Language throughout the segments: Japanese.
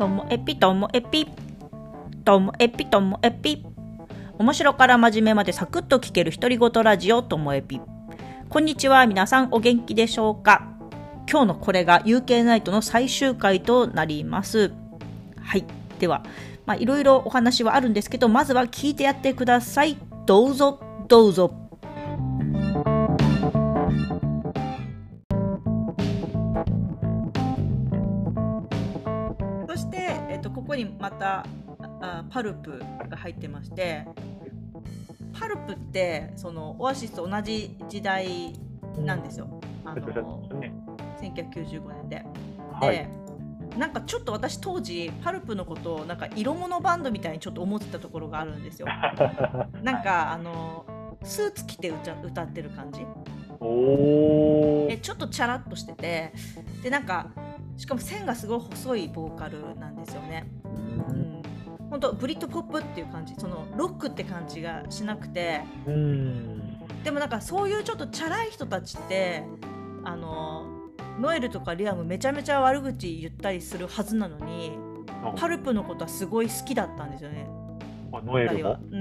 ともエピともエピ。ともエピともエピ。面白から真面目までサクッと聞ける独り言ラジオともエピ。こんにちは皆さんお元気でしょうか？今日のこれが UK ナイトの最終回となります。はい。ではまあいろいろお話はあるんですけどまずは聞いてやってください。どうぞどうぞ。にまたあパルプが入ってましてパルプってそのオアシスと同じ時代なんですよ、あのね。1995年で。はい。でなんかちょっと私当時パルプのことをなんか色物バンドみたいにちょっと思ってたところがあるんですよ。なんかあのスーツ着て歌歌ってる感じ。おー。でちょっとチャラっとしててでなんかしかも線がすごい細いボーカルなんですよね。うん。本当ブリッドポップっていう感じそのロックって感じがしなくて。うん。でもなんかそういうちょっとチャラい人たちってあのノエルとかリアムめちゃめちゃ悪口言ったりするはずなのにパルプのことはすごい好きだったんですよね。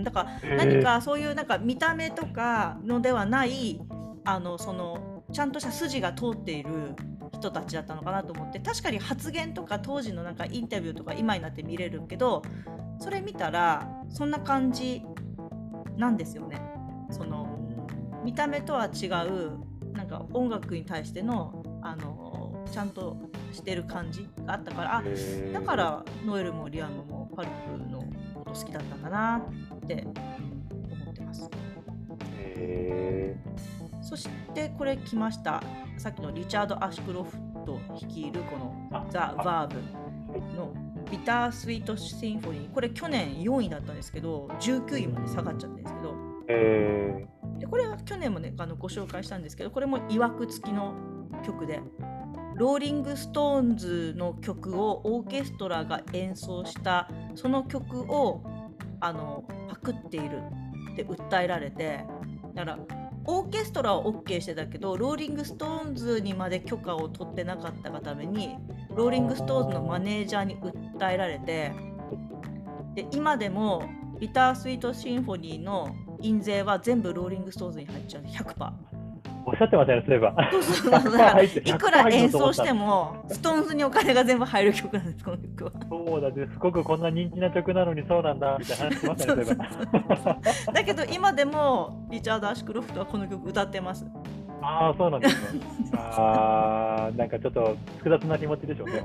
だから何かそういうなんか見た目とかのではないあのそのちゃんとした筋が通っている人たちだったのかなと思って確かに発言とか当時のなんかインタビューとか今になって見れるけどそれ見たらそんな感じなんですよね。その見た目とは違うなんか音楽に対してのあのちゃんとしてる感じがあったからあだからノエルもリアムもパルプのこと好きだったんだなって思ってます。へそしてこれ来ました。さっきのリチャード・アシュクロフト率いるこのあ「ザ・ヴァーヴ」の「ビター・スイート・シンフォニー」これ去年4位だったんですけど19位まで下がっちゃったんですけど。ー。へでこれは去年もねあのご紹介したんですけどこれもいわく付きの曲でローリング・ストーンズの曲をオーケストラが演奏したその曲をあのパクっているって訴えられてだからオーケストラは OK してたけどローリング・ストーンズにまで許可を取ってなかったがためにローリング・ストーンズのマネージャーに訴えられてで今でもビター・スイート・シンフォニーの印税は全部ローリング・ストーンズに入っちゃう100%。ーおっしゃってましたね、そういえば。そうそうそうだかいくら演奏しても。もストーンズにお金が全部入る曲なんですこの曲は。そうだね、すごくこんな人気な曲なのにそうなんだみたいな話しましたね、そういえば。だけど今でもリチャード・アシュクロフトはこの曲歌ってます。ああ、そうなんですね。ああ、なんかちょっと複雑な気持ちでしょうね。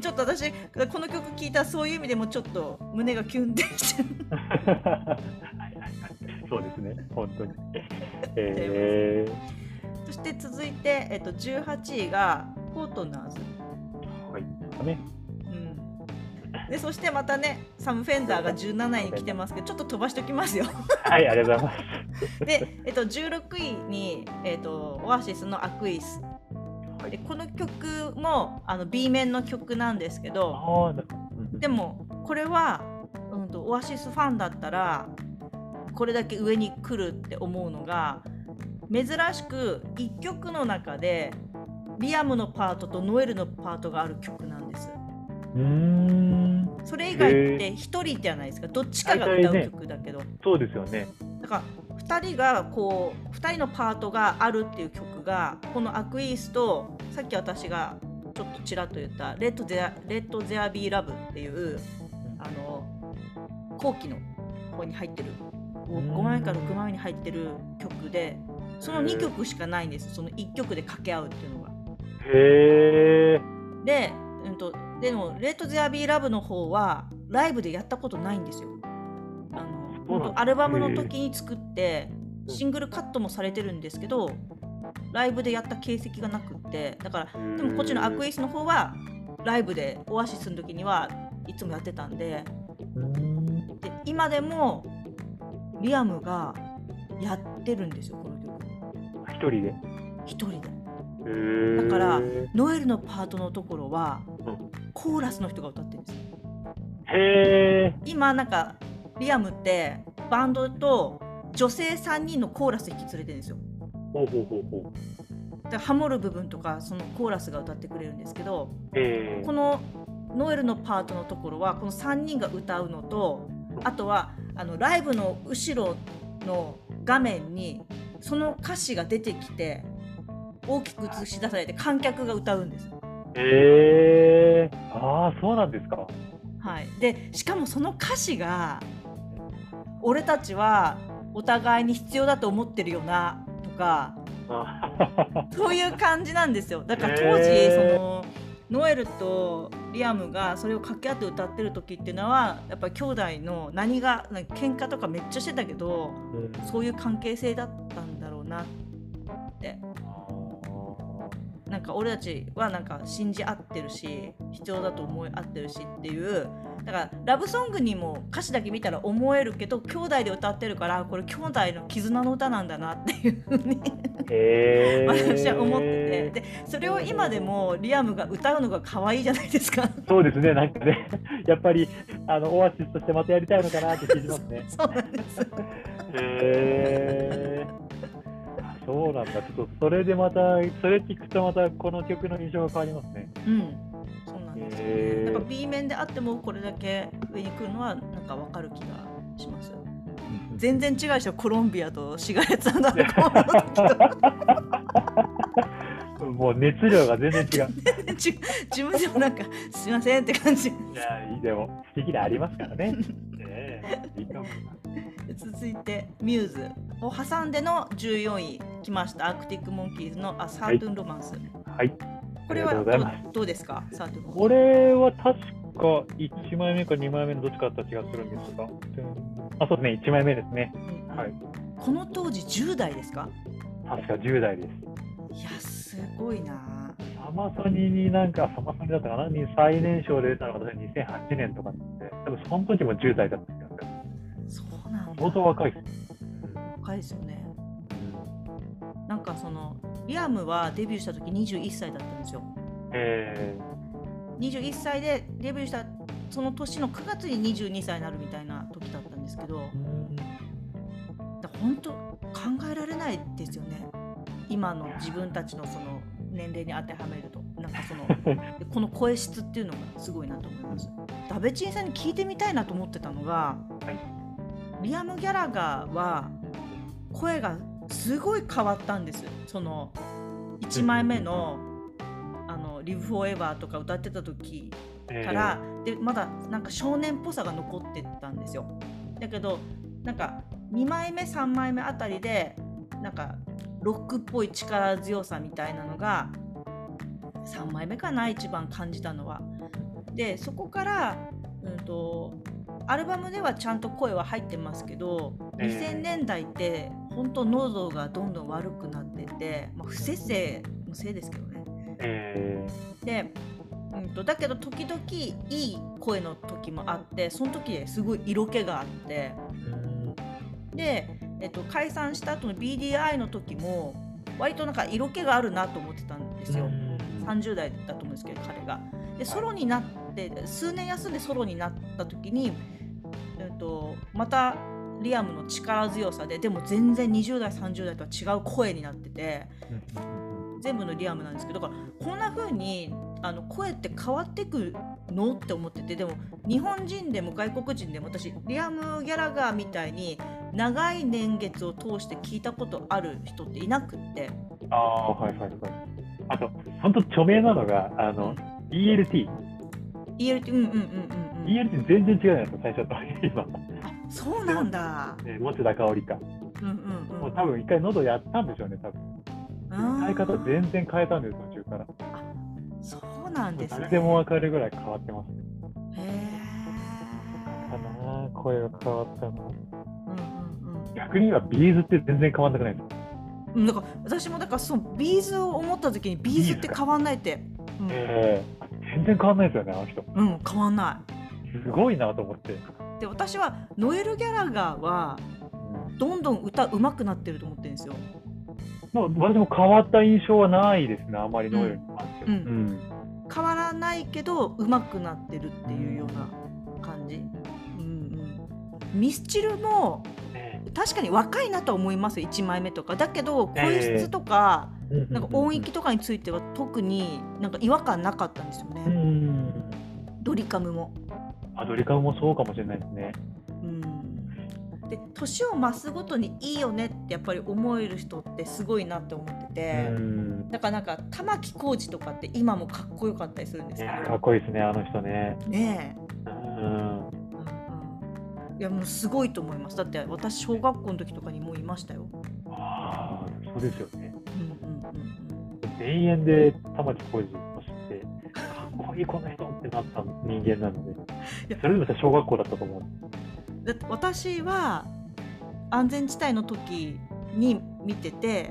ちょっと私この曲聴いたらそういう意味でもちょっと胸がキュンってしてる。はいはいはいそうですね、本当に。えそして続いて、えっと、18位がフォートナーズ。ー、はい。ね、うん、でそしてまたねサム・フェンダーが17位に来てますけどちょっと飛ばしておきますよ。はい、ありがとうございます。で、えっと、16位に、えっと、オアシスの「アクイス」はいでこの曲もあの B 面の曲なんですけどああ、なでもこれは、うん、とオアシスファンだったらこれだけ上に来るって思うのが珍しく1曲の中でリアムのパートとノエルのパートがある曲なんです。うーん、それ以外って1人じゃないですか。どっちかが歌う曲だけど、そうですよね。だから2人がこう2人のパートがあるっていう曲がこの「アクイース」とさっき私がちょっとちらっと言った「レッド・ゼア・レッドゼアビー・ラブ」っていうあの後期の方に入ってるうん5枚から6枚に入ってる曲でその2曲しかないんですその1曲で掛け合うっていうのが。へえ。で,、うん、とでも「レッド・ゼアビー・ラブ」の方はライブでやったことないんですよ。あのアルバムの時に作ってうんシングルカットもされてるんですけどライブでやった形跡がなくってだからでもこっちのアクイスの方はライブでオアシスの時にはいつもやってたんでで今でもリアムがやってるんですよこの曲。一人で？一人で。だからノエルのパートのところはうん。コーラスの人が歌ってるんですよ。へえ。今なんかリアムってバンドと女性3人のコーラス引き連れてるんですよ。ほうほうほうほでハモる部分とかそのコーラスが歌ってくれるんですけどえー。このノエルのパートのところはこの3人が歌うのとあとはあのライブの後ろの画面にその歌詞が出てきて大きく映し出されて観客が歌うんです。えー、ああ、そうなんですか。はい、でしかもその歌詞が「俺たちはお互いに必要だと思ってるよな」とかあそういう感じなんですよ。だから当時、へー。そのノエルとリアムがそれを掛け合って歌ってる時っていうのはやっぱり兄弟の何がなんか喧嘩とかめっちゃしてたけどうん。そういう関係性だったんだろうなってなんか俺たちはなんか信じ合ってるし必要だと思い合ってるしっていうだからラブソングにも歌詞だけ見たら思えるけど兄弟で歌ってるからこれ兄弟の絆の歌なんだなっていうふうにえー、私は思っててでそれを今でもリアムが歌うのが可愛いじゃないですか。そうですね、なんかね、やっぱりあのオアシスとしてまたやりたいのかなって気じますね。そうなんですへーあそうなんだ、ちょっとそれでまた、それ聞くとまたこの曲の印象が変わりますね。うん。そうなんです。よねへー B 面であってもこれだけ上に来るのはなんかわかる気がします。全然違うでしょコロンビアとシガレッツアンダーコーンの時ともう熱量が全然違う。自分でもなんかすいませんって感じいや、いいでも、素敵でありますからね。ねえいいと思います。続いてミューズを挟んでの14位来ましたアークティック・モンキーズの「アサートゥン・ロマンス」はい。これはどうどうですかサートゥン・ロマンスこれは確か1枚目か2枚目のどっちかだった気がするんですが、あ、そうですね、1枚目ですね。うんはい。この当時10代ですか？確か10代です。いやすごいな。サマソニになんか、サマソニだったかな？に最年少で出たのが私2008年とかなんで、多分その時も10代だった気がする。そうなんだ。相当若いです。若いですよね。なんかそのリアムはデビューした時21歳だったんですよ。え21歳でデビューしたその年の9月に22歳になるみたいな時だったんですけど。ー、だ本当考えられないですよね今の自分たちのその年齢に当てはめるとなんかそので この声質っていうのがすごいなと思います。ダベチンさんに聞いてみたいなと思ってたのが、リアム・ギャラガーは声がすごい変わったんです。その1枚目の「あの Live Forever」とか歌ってた時えーから、でまだなんか少年っぽさが残ってたんですよ。だけどなんか2枚目3枚目あたりでなんかロックっぽい力強さみたいなのが3枚目かな一番感じたのは。でそこから、うん、とアルバムではちゃんと声は入ってますけどええ。2000年代って本当喉がどんどん悪くなってて、まあ、不節制のせいですけどね。えで、うん、とだけど時々いい声の時もあってその時ですごい色気があって。ーで、えっと、解散した後の BDI の時も割となんか色気があるなと思ってたんですよ。30代だと思うんですけど彼が。でソロになって数年休んでソロになった時に、えっと、またリアムの力強さででも全然20代30代とは違う声になってて全部のリアムなんですけどだからこんな風にあの声って変わってくのって思っててでも日本人でも外国人でも私リアム・ギャラガーみたいに長い年月を通して聞いたことある人っていなくって。ああ、はいはいはい。あと、本当著名なのが、あの、ELT。ELT うんうんうんうんうん。ELT 全然違うじゃないですか、最初と今。あそうなんだ。ね、持田香織か。うんうんうん。もう多分一回喉やったんでしょうね、多分。歌い方全然変えたんです、途中から。そうなんですね。誰でもわかるぐらい変わってますね。へかな声が変わったの。逆に言えば B'zって全然変わんなくないですか？うん。だから私もだからそう B'zを思った時に B'zって変わんないって。うん、ええ全然変わんないですよね、あの人。うん、変わんなすごいなと思って。い。で私はノエル・ギャラガーはどんどん歌上手くなってると思ってるんですよ。まあ、私も変わった印象はないですね、あまりノエルに関しては。うんうん変わらないけど上手くなってるっていうような感じ。うんうん。ミスチルもね確かに若いなとは思いますよ1枚目とかだけど声質とか、なんか音域とかについては特になんか違和感なかったんですよね、うん。ドリカムも。あ、ドリカムもそうかもしれないですね。うんで年を増すごとにいいよねってやっぱり思える人ってすごいなって思ってて、うん。だからなんか玉置浩二とかって今もかっこよかったりするんですけいや、かどっこいいですね、あの人ね。ねえ、うん。いやもうすごいと思いますだって私小学校の時とかにもういましたよ。ああ、そうですよね。うんうんうんうん田園で玉置浩二として、かっこいいこの人ってなった人間なので、やそれでも小学校だったと思う。だって私は安全地帯の時に見てて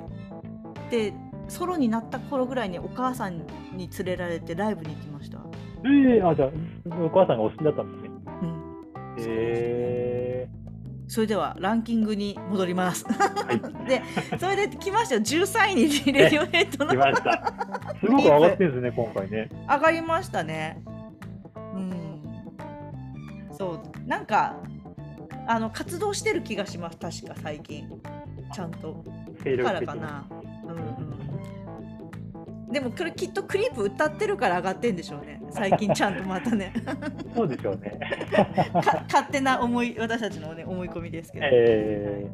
でソロになった頃ぐらいにお母さんに連れられてライブに行きました。ええあ、じゃあ、お母さんがお好きだったんですね。うんえそれではランキングに戻ります。ー、はい、で、それで来ましたよ。13位にレディオヘッドの来ました。すごく上がってるんですね、今回ね。上がりましたね。うん。そう、なんかあの活動してる気がします。確か最近ちゃんと。精力からかな。でもこれきっとクリープ歌ってるから上がってんでしょうね。最近ちゃんとまたね。そうでしょうね。か勝手な思い私たちのね思い込みですけど。え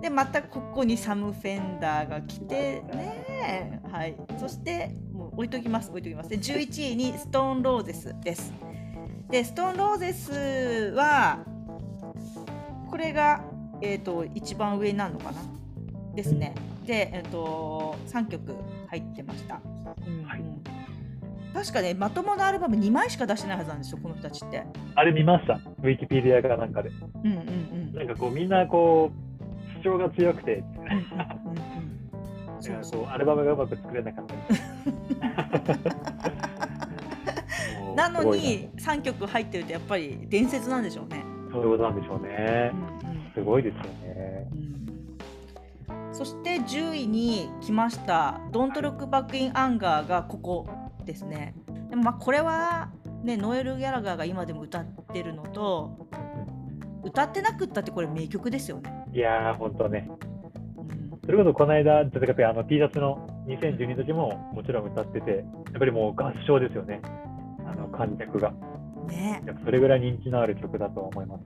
でまたここにサム・フェンダーが来てね。はい。そしてもう置いときます置いときます。で11位にストーン・ローゼスです。でストーン・ローゼスはこれが、えー、と一番上になるのかな？ですね。で、えー、と3曲入ってました、うんうんはい確かねまともなアルバム2枚しか出してないはずなんですよこの人たちってー、あれ見ました？ウィキペディアかなんかで。うんうんうんなんかこう、みんなこう、主張が強くて、うんうんうんうんそうそうこうアルバムがうまく作れなかった なのに3曲入ってるとやっぱり伝説なんでしょうね。そういうことなんでしょうね。すごいですよね。そして10位に来ました「Don't Look Back in Anger」がここですね。でもまあこれは、ね、ノエル・ギャラガーが今でも歌ってるのと歌ってなくったってこれ名曲ですよね。いやー、本当ね。うんそれこそこの間、ちょっとあの T シャツの2012の時ももちろん歌ってて、やっぱりもう合唱ですよね。あの観客が。ね。それぐらい認知のある曲だと思います。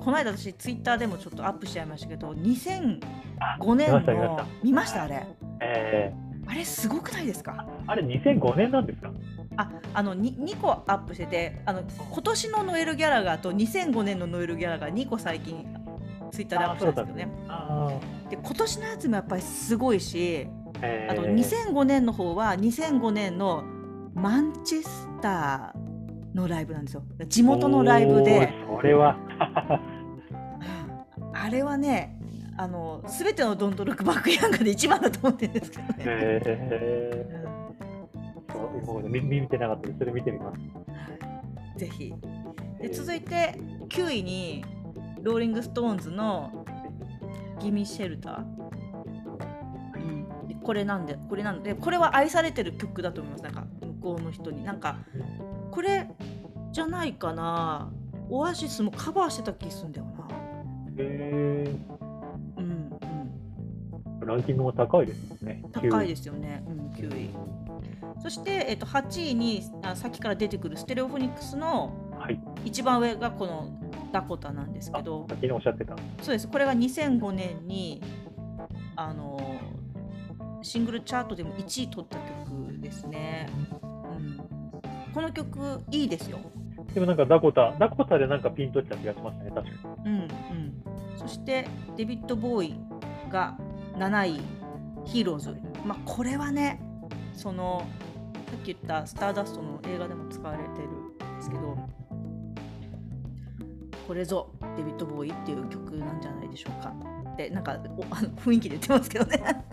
この間私ツイッターでもちょっとアップしちゃいましたけど2005あ年見ました見ましのた。見ましたあれ。えあれすごくないですか？ー、あれ2005年なんですか？ああの 2, 2個アップしててあの今年のノエル・ギャラガーと2005年のノエル・ギャラガー2個最近ツイッターでアップしたんですよね。あで今年のやつもやっぱりすごいしーえ。ーあと2005年の方は2005年のマンチェスターのライブなんですよ。地元のライブで。それは。あれはねあの全ての Don't Look Back in Anger で一番だと思ってるんですけどね。えうん。ー、そう今まで見見てなかった。それ見てみます。ぜひ。で続いて9位にローリング・ストーンズの「ギミ・シェルター」でこれなんでこれなんでこれは愛されてる曲だと思います。なんか向こうの人に。なんかこれじゃないかな。オアシスもカバーしてた気するんだよな。えうんうん。ー、ランキングも高いですね。高いですすよね、うん、9位そして、えっと8位にあさっきから出てくるステレオフォニックスのはい。一番上がこのダコタなんですけあど先におっしゃってた。そうです。これが2005年にあのシングルチャートでも1位取った曲ですね、うん、この曲いいですよ、でもなんかダコタ、ダコタでなんかピンときた気がしましたね、確かに。うんうん、そしてデビッド・ボーイが7位ヒーローズ、まあ、これはねそのさっき言った「スターダスト」の映画でも使われてるんですけどこれぞデビッド・ボーイっていう曲なんじゃないでしょうか。ってなんかおあの雰囲気で言ってますけどね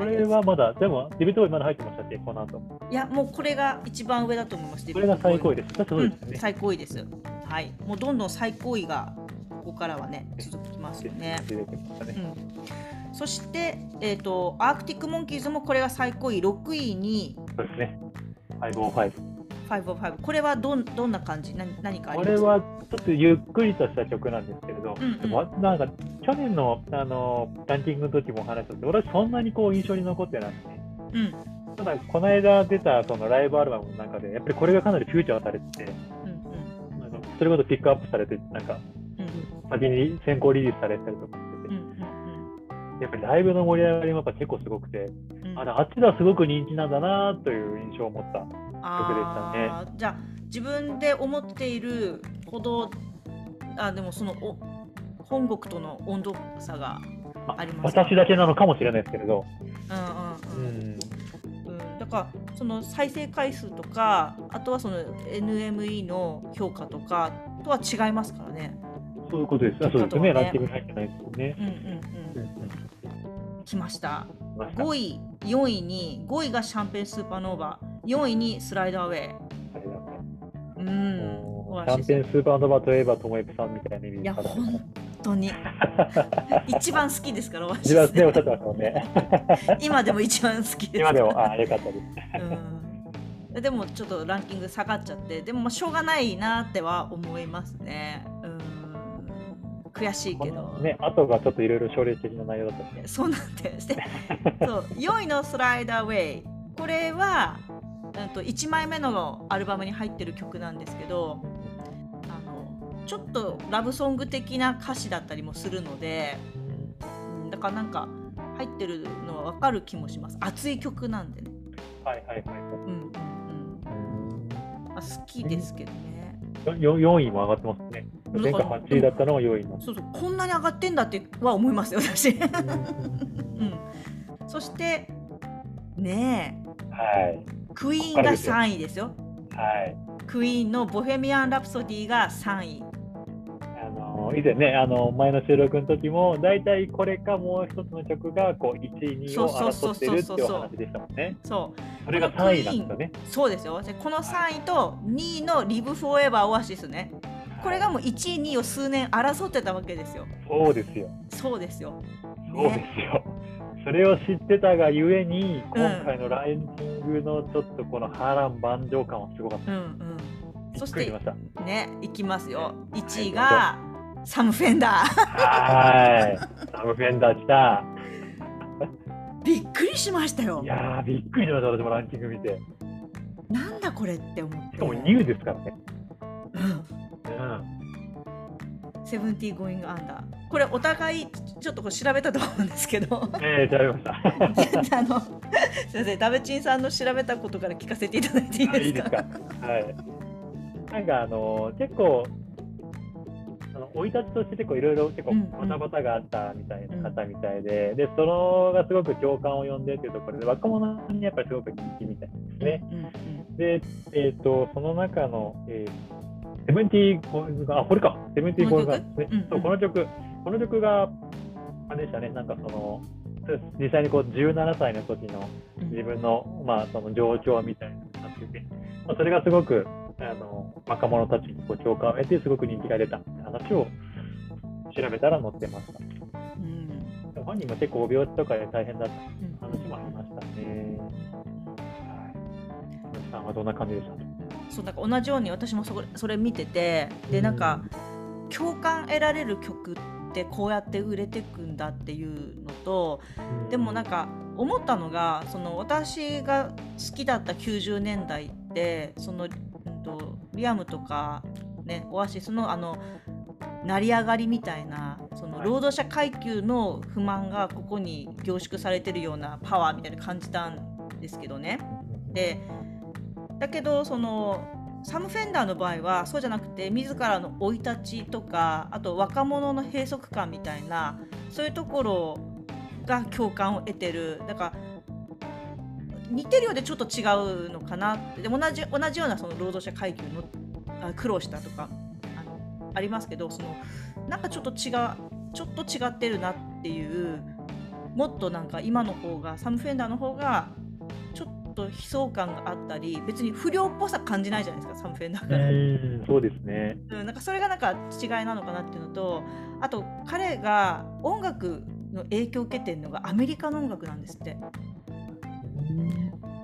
これはまだ、でも、デビットボーイまだ入ってましたっけ、この後。いやもうこれが一番上だと思いますこれが最高位でです。ですようん、ね。最高位です。はい、もうどんどん最高位がここからはね続きますよね。ね。うん、そしてえっ、とアークティックモンキーズもこれが最高位6位にそうですね。505。505これはどんどんな感じ？何何かあります？これはちょっとゆっくりとした曲なんですけれど、うんうん。わなんか去年のあのランキングの時もお話ししたんですけど、私そんなにこう印象に残ってなくて、うん。ただこの間出たそのライブアルバムの中で、やっぱりこれがかなりフューチャーされてて、うんあのそれこそピックアップされて、なんかうんうん。先に先行リリースされたりとかしてうんて、うん。やっぱりライブの盛り上がりもやっぱ結構すごくて、うんああっちではすごく人気なんだなという印象を持った。あーじゃあ自分で思っているほどあでもそのお本国との温度差がまありますか私だけなのかもしれないですけれど、うんうんうん。うん、うん、だからその再生回数とかあとはその NME の評価とかとは違いますからね。そういうことです。あそうですね、ね。ランキングに入ってないですよね。うんうんうん。うん、来ました。うんました。5位、4位に5位がシャンペンスーパーノーバー、4位にスライダーウェイ。うん、シャンペンスーパーノバといえば、ともえぷさんみたいな意味いや、方本当に 一番好きですから、一番ね、おっしゃってましたもんね。今でも一番好きです。今でも、ああ、よかったです。うん、でもちょっとランキング下がっちゃってでもまあしょうがないなっては思いますね。うん悔しいけど、ね、後がちょっといろいろ奨励的な内容だったんでそうなんです。で そう4位の「スライダーウェイ」これは、うん、と1枚目のアルバムに入ってる曲なんですけどあのちょっとラブソング的な歌詞だったりもするので、うんだからなんか入ってるのは分かる気もします。熱い曲なんでね。はいはいはい。うんあ好きですけどね。よ4位も上がってますね。うん前回8位だったのが4位になってそうそうこんなに上がってんだっては思いますよ私。うん、そしてねはい。えクイーンが3位ですよ。はい。クイーンの「ボヘミアン・ラプソディ」が3位。以前ね、あの前の収録の時も、大体これかもう一つの曲がこう1位、2位を争ってるっていうお話でしたもんね。そうそれが3位なんですよね。そうですよ。でこの3位と2位の「リブ・フォーエバー・オアシスね。これがもう1位、2位を数年争ってたわけですよ。そうですよ。そうですよ。そうですよ。それを知ってたがゆえに、今回のランキングのちょっとこの波乱万丈感はすごかった。うんうん。びそして。ね、いきますよ。1位がサム・フェンダー。はーい。サムフェンダー来た。びっくりしましたよい。やー、びっくりしました、私もランキング見て。なんだこれって思って。しかもニューですからね。うんうん。セブンティーゴーイングアンダー。これお互いちょっとこれ調べたと思うんですけど。えー、調べました。あのすみません、ダベチンさんの調べたことから聞かせていただいていいあですか。はい。なんかあの結構あの生い立ちとして結構いろいろ結構うんうん。バタバタがあったみたいな方みたいで、でそのがすごく共感を呼んでっていうところで若者にやっぱりすごく人気みたいですね。うんうんでえっ、とその中の、えーセブンティーゴあこれか。セブンティーゴーイングですね。うんうん。そうこの曲この曲があれでしたね。なんかその実際にこう17歳の時のうん。自分の,、まあその状況みたいなのになってて、まあ、それがすごくあの若者たちにこう共感を得てすごく人気が出たって話を調べたら載ってました。うん本人も結構帯病とかで大変だったうん話もありましたね。はい。皆さんはどんな感じでした？そうなんか同じように私もそれそれ見ててでなんか共感得られる曲ってこうやって売れてくんだっていうのとでもなんか思ったのがその私が好きだった90年代ってその、うん、とリアムとか、ね、オアシスのあの成り上がりみたいなそのはい労働者階級の不満がここに凝縮されてるようなパワーみたいな感じたんですけどね。でだけどそのサム・フェンダーの場合はそうじゃなくて自らの生い立ちとかあと若者の閉塞感みたいなそういうところが共感を得てるだから似てるようでちょっと違うのかなってでも同じ同じようなその労働者階級のあ苦労したとかあのありますけどそのなんかちょっと違うちょっと違ってるなっていうもっとなんか今の方がサム・フェンダーの方がちょっと悲壮感があったり別に不良っぽさ感じないじゃないですかサム・フェンダーうから。ん、そうですね。うん、なんかそれがなんか違いなのかなっていうのとあと彼が音楽の影響を受けてるのがアメリカの音楽なんですって。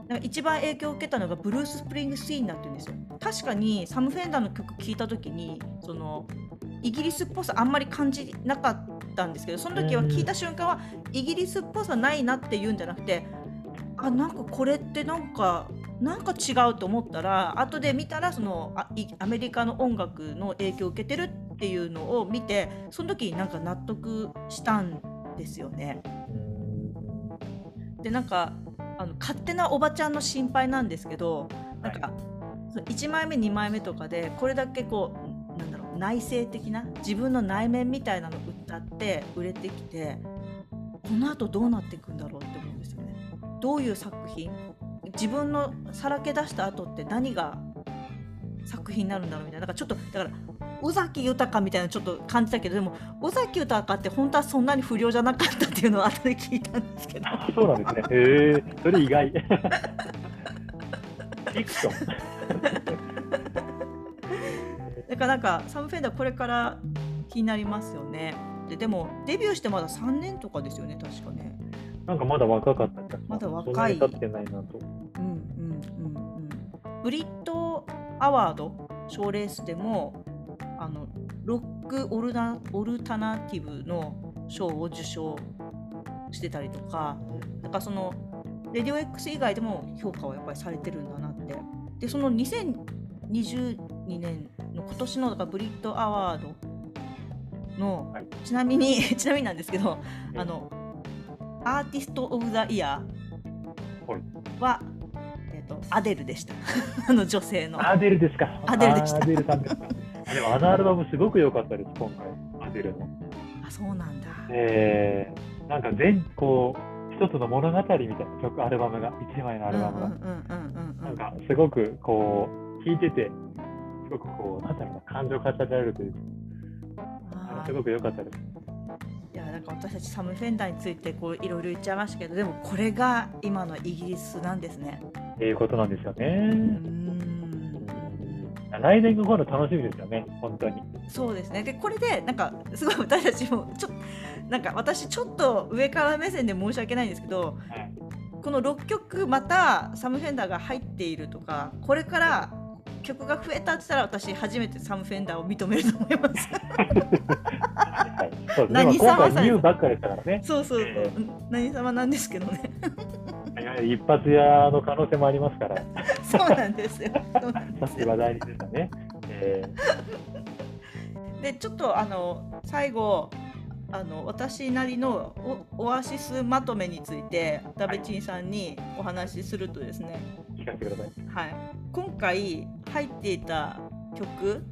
なんか一番影響を受けたのがブルース・スプリングスティーンだって言うんですよ。確かにサム・フェンダーの曲聴いた時にそのイギリスっぽさあんまり感じなかったんですけどその時は聞いた瞬間はイギリスっぽさないなって言うんじゃなくてあなんかこれってなんかなんか違うと思ったら後で見たらそのアメリカの音楽の影響を受けてるっていうのを見てその時になんか納得したんですよね。でなんかあの勝手なおばちゃんの心配なんですけどなんか、その1枚目2枚目とかでこれだけこうなんだろう内省的な自分の内面みたいなのを歌って売れてきてこのあとどうなっていくんだろうって思うんですよね。どういう作品自分のさらけ出した後って何が作品になるんだろうみたいなだからちょっとだから尾崎豊みたいなのちょっと感じたけどでも尾崎豊って本当はそんなに不良じゃなかったっていうのを後で聞いたんですけどあそうなんですね。へえそれ意外。フィクション。だからなんかサム・フェンダーこれから気になりますよねででもデビューしてまだ3年とかですよね確かねなんかまだ若かったまだ若い経ってないなと。うんうんうんうんブリットアワード賞レースでもあのロックオルナオルタナティブの賞を受賞してたりとかなんかそのレディオ X 以外でも評価はやっぱりされてるんだなって。でその2022年の今年のだからブリットアワードの、はい。ちなみに ちなみになんですけどえあのアーティスト・オブ・ザ・イヤはい。ーは、えー、とアデルでした。あの女性の。アデルですか。アデルでした。あアデルさんですでもあのアルバムすごく良かったです、今回。アデルの。あそうなんだえー、なんか全こう一つの物語みたいな曲アルバムが一枚のアルバムが、なんんかすごくこう聴いててすごくこうなんだろうな感情を語られるというかすごく良かったです。いやなんか私たちサム・フェンダーについてこういろいろ言っちゃいましたけどでもこれが今のイギリスなんですね。っていうことなんですよね。ん来年が今度楽しみですよね、本当に。そうですねでこれでなんかすごい私たちもちょっとなんか私ちょっと上から目線で申し訳ないんですけどはいこの6曲またサム・フェンダーが入っているとかこれから曲が増えたって言ったら私初めてサム・フェンダーを認めると思います。はい、そうですね。何様さ回ニューばっかりだからね。そうそうそう、何様なんですけどね一発屋の可能性もありますから、そうなんですよ。そうなんさですね。えでちょっとあの最後あの私なりのオオアシスまとめについてダベチンさんにお話しするとですね、ー、聞かせてください。はい、今回入っていた曲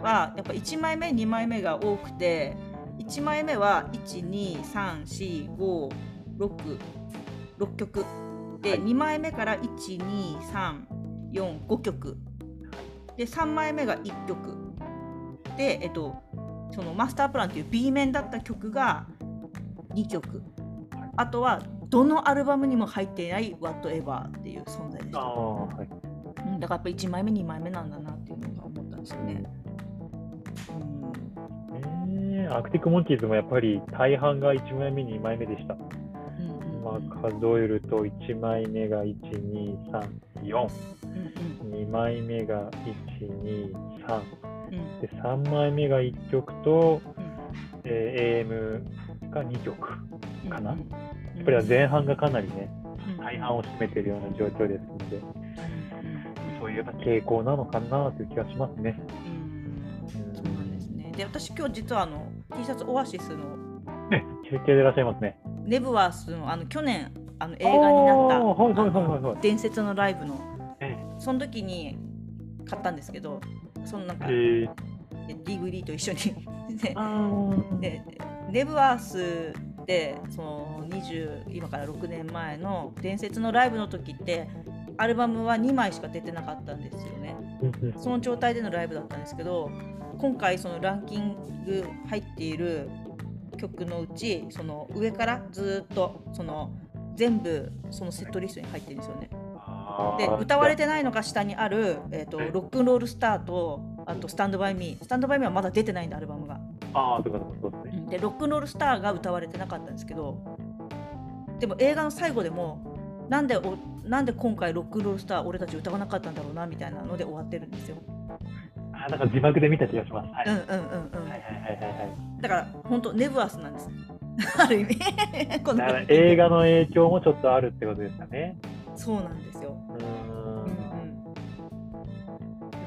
はやっぱ1枚目2枚目が多くて1枚目は1234566曲で、はい2枚目から12345曲で3枚目が1曲で、えっと、そのマスタープランっていう B 面だった曲が2曲あとはどのアルバムにも入っていない Whatever っていう存在でした。ああ、はい。うん、だからやっぱ1枚目2枚目なんだなっていうのが思ったんですよね。うんえー、アークティック・モンキーズもやっぱり大半が1枚目、2枚目でした。まあうん、数えると1枚目が1、2、3、4、うん2枚目が1、2、3、うん。で3枚目が1曲と、うん。えー AM が2曲。うんかな。うんやっぱり前半がかなりね、うん。大半を占めているような状況ですので、うん。そういう傾向なのかなという気がしますね。うですね。で私今日実はあの T シャツオアシスのね、中継でいらっしゃいますね。ネブワースのあの去年あの映画になった伝説のライブの。えその時に買ったんですけどそのなんかえー、DVD と一緒に。ででネブワースでその20今から6年前の伝説のライブの時ってアルバムは2枚しか出てなかったんですよね。その状態でのライブだったんですけど今回そのランキング入っている曲のうちその上からずっとその全部そのセットリストに入ってるんですよね。で歌われてないのが下にある、えー、とえロックンロールスターとあとスタンドバイミースタンドバイミーはまだ出てないんだアルバムが。ああ、そうかそうかそうですね。でロックンロールスターが歌われてなかったんですけどでも映画の最後でもなんでおなんで今回ロックンロールスター俺たち歌わなかったんだろうなみたいなので終わってるんですよ。あなんか字幕で見た気がします。はい。うんうんうんうん。はいはいはいはいはい。だから本当ネブアスなんです。ある意味 このだから映画の影響もちょっとあるってことですかね。そうなんですよ。うんん。うん。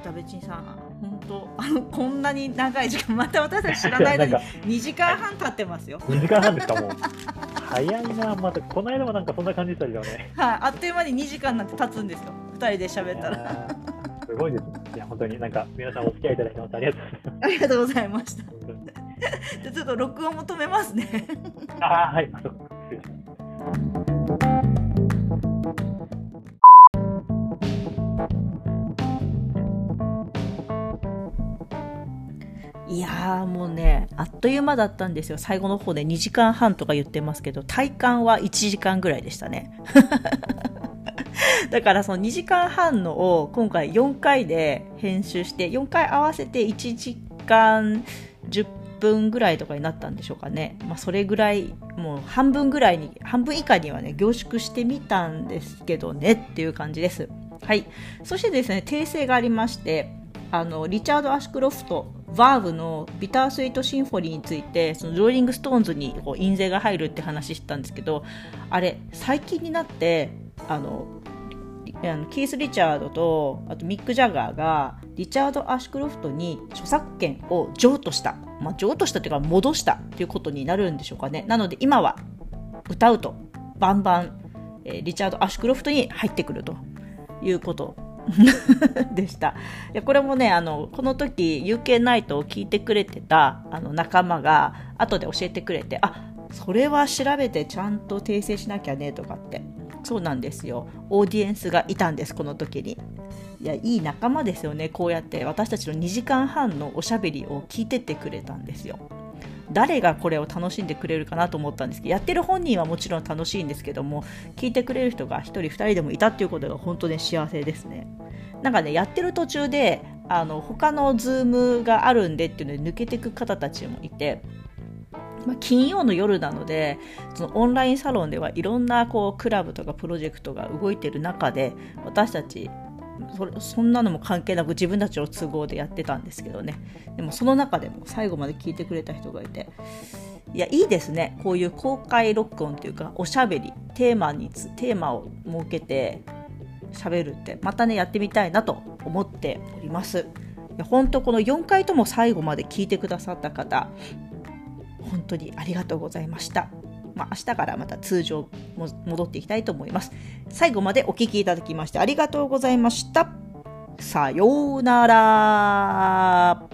歌べちんさん本当あのこんなに長い時間また私たち知らない間になんか2時間半経ってますよ。2時間半ですかもう。早いな、またこの間もなんかそんな感じでしたけどね。はい、あっという間に2時間なんて経つんですよ。2人で喋ったら。すごいですね。いや、本当になんか皆さんお付き合いいただきましてありがとうございますありがとうございました。じゃあちょっと録音も止めますね。ああ、はい。いやーもうね、あっという間だったんですよ。最後の方で2時間半とか言ってますけど、体感は1時間ぐらいでしたね。だからその2時間半のを今回4回で編集して、4回合わせて1時間10分ぐらいとかになったんでしょうかね。まあそれぐらい、もう半分ぐらいに、半分以下にはね、凝縮してみたんですけどねっていう感じです。はい。そしてですね、訂正がありまして、あのリチャード・アシュクロフト、バーブのビタースイートシンフォニーについて、そのローリング・ストーンズにこう印税が入るって話したんですけど、あれ、最近になって、あの、あのキース・リチャードとあとミック・ジャガーがリチャード・アシュクロフトに著作権を譲渡した、まあ、譲渡したというか戻したということになるんでしょうかね。なので今は歌うと。バンバン、えーリチャード・アシュクロフトに入ってくると。いうこと。でした。いやこれもねあのこの時 UK ナイトを聞いてくれてたあの仲間が後で教えてくれてあそれは調べてちゃんと訂正しなきゃねとかって。そうなんですよ。オーディエンスがいたんですこの時に。いやいい仲間ですよね。こうやって私たちの2時間半のおしゃべりを聞いてってくれたんですよ。誰がこれを楽しんでくれるかなと思ったんですけどやってる本人はもちろん楽しいんですけども聞いてくれる人が1人2人でもいたっていうことが本当に幸せですね。なんかねやってる途中であの他のズームがあるんでっていうので抜けてく方たちもいてまあ、金曜の夜なのでそのオンラインサロンではいろんなこうクラブとかプロジェクトが動いてる中で私たちそれそんなのも関係なく自分たちの都合でやってたんですけどね。でもその中でも最後まで聞いてくれた人がいていやいいですね。こういう公開録音というかおしゃべりテーマにつテーマを設けて喋るってまたねやってみたいなと思っております。本当この4回とも最後まで聞いてくださった方本当にありがとうございました。まあ、明日からまた通常も戻っていきたいと思います。最後までお聴きいただきましてありがとうございました。さようなら。